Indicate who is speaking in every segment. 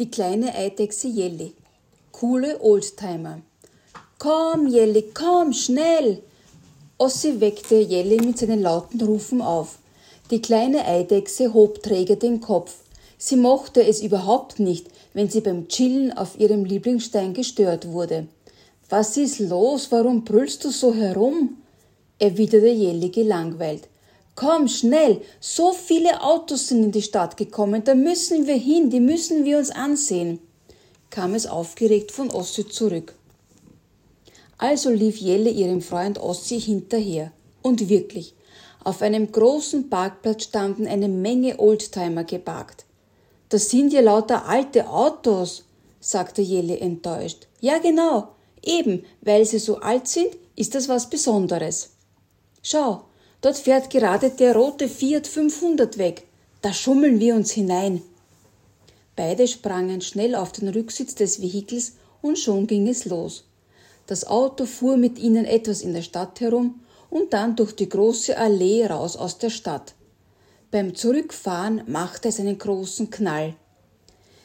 Speaker 1: Die kleine Eidechse Jelly. Coole Oldtimer. Komm, Jelly, komm, schnell! Ossi weckte Jelly mit seinen lauten Rufen auf. Die kleine Eidechse hob träge den Kopf. Sie mochte es überhaupt nicht, wenn sie beim Chillen auf ihrem Lieblingsstein gestört wurde. Was ist los? Warum brüllst du so herum? erwiderte Jelly gelangweilt. Komm schnell, so viele Autos sind in die Stadt gekommen, da müssen wir hin, die müssen wir uns ansehen, kam es aufgeregt von Ossi zurück. Also lief Jelle ihrem Freund Ossi hinterher. Und wirklich, auf einem großen Parkplatz standen eine Menge Oldtimer geparkt. Das sind ja lauter alte Autos, sagte Jelle enttäuscht. Ja, genau, eben, weil sie so alt sind, ist das was Besonderes. Schau, Dort fährt gerade der rote Fiat 500 weg. Da schummeln wir uns hinein. Beide sprangen schnell auf den Rücksitz des Vehikels und schon ging es los. Das Auto fuhr mit ihnen etwas in der Stadt herum und dann durch die große Allee raus aus der Stadt. Beim Zurückfahren machte es einen großen Knall.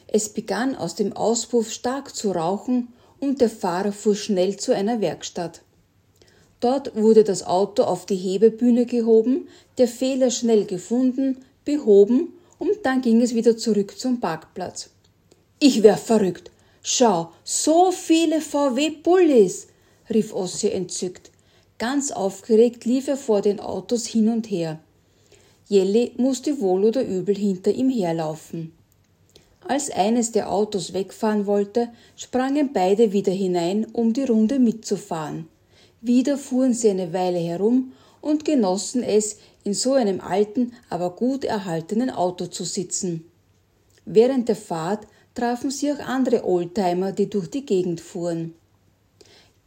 Speaker 1: Es begann aus dem Auspuff stark zu rauchen und der Fahrer fuhr schnell zu einer Werkstatt. Dort wurde das Auto auf die Hebebühne gehoben, der Fehler schnell gefunden, behoben und dann ging es wieder zurück zum Parkplatz. Ich wär verrückt. Schau, so viele VW-Bullis, rief Ossi entzückt. Ganz aufgeregt lief er vor den Autos hin und her. Jelly musste wohl oder übel hinter ihm herlaufen. Als eines der Autos wegfahren wollte, sprangen beide wieder hinein, um die Runde mitzufahren. Wieder fuhren sie eine Weile herum und genossen es, in so einem alten, aber gut erhaltenen Auto zu sitzen. Während der Fahrt trafen sie auch andere Oldtimer, die durch die Gegend fuhren.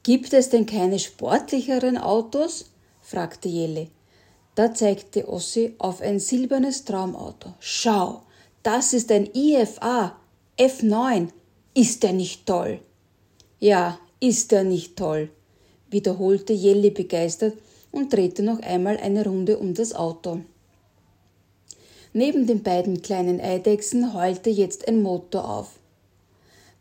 Speaker 1: Gibt es denn keine sportlicheren Autos? fragte Jelle. Da zeigte Ossi auf ein silbernes Traumauto. Schau, das ist ein IFA F9. Ist der nicht toll? Ja, ist der nicht toll, wiederholte Jelly begeistert und drehte noch einmal eine Runde um das Auto. Neben den beiden kleinen Eidechsen heulte jetzt ein Motor auf.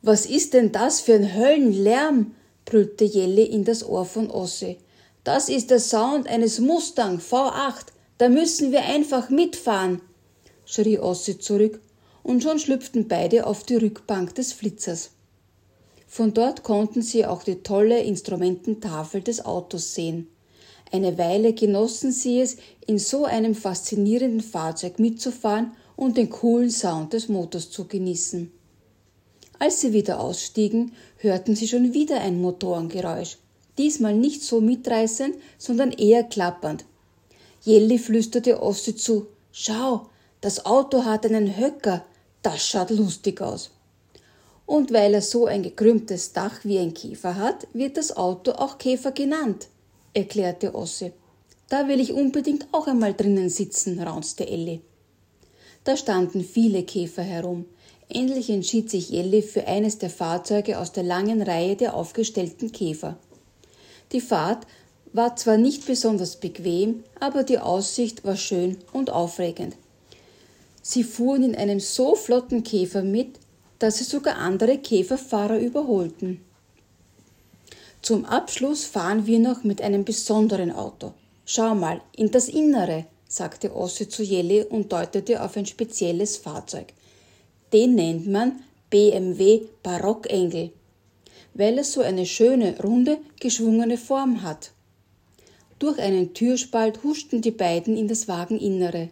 Speaker 1: Was ist denn das für ein Höllenlärm? brüllte Jelly in das Ohr von Ossi. Das ist der Sound eines Mustang V8. Da müssen wir einfach mitfahren, schrie Ossi zurück, und schon schlüpften beide auf die Rückbank des Flitzers. Von dort konnten sie auch die tolle Instrumententafel des Autos sehen. Eine Weile genossen sie es, in so einem faszinierenden Fahrzeug mitzufahren und den coolen Sound des Motors zu genießen. Als sie wieder ausstiegen, hörten sie schon wieder ein Motorengeräusch. Diesmal nicht so mitreißend, sondern eher klappernd. Jelly flüsterte Ossi zu: Schau, das Auto hat einen Höcker. Das schaut lustig aus. Und weil er so ein gekrümmtes Dach wie ein Käfer hat, wird das Auto auch Käfer genannt, erklärte Ossi. Da will ich unbedingt auch einmal drinnen sitzen, raunzte Elli. Da standen viele Käfer herum. Endlich entschied sich Elli für eines der Fahrzeuge aus der langen Reihe der aufgestellten Käfer. Die Fahrt war zwar nicht besonders bequem, aber die Aussicht war schön und aufregend. Sie fuhren in einem so flotten Käfer mit, dass sie sogar andere Käferfahrer überholten. Zum Abschluss fahren wir noch mit einem besonderen Auto. Schau mal, in das Innere, sagte Ossi zu Jelly und deutete auf ein spezielles Fahrzeug. Den nennt man BMW Barockengel, weil es so eine schöne, runde, geschwungene Form hat. Durch einen Türspalt huschten die beiden in das Wageninnere.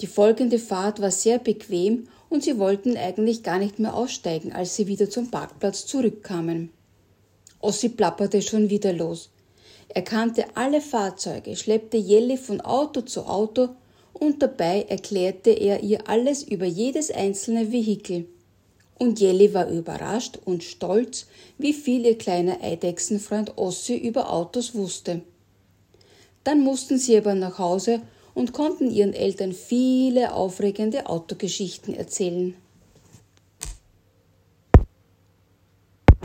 Speaker 1: Die folgende Fahrt war sehr bequem und sie wollten eigentlich gar nicht mehr aussteigen, als sie wieder zum Parkplatz zurückkamen. Ossi plapperte schon wieder los. Er kannte alle Fahrzeuge, schleppte Jelly von Auto zu Auto und dabei erklärte er ihr alles über jedes einzelne Vehikel. Und Jelly war überrascht und stolz, wie viel ihr kleiner Eidechsenfreund Ossi über Autos wusste. Dann mussten sie aber nach Hause und konnten ihren Eltern viele aufregende Autogeschichten erzählen.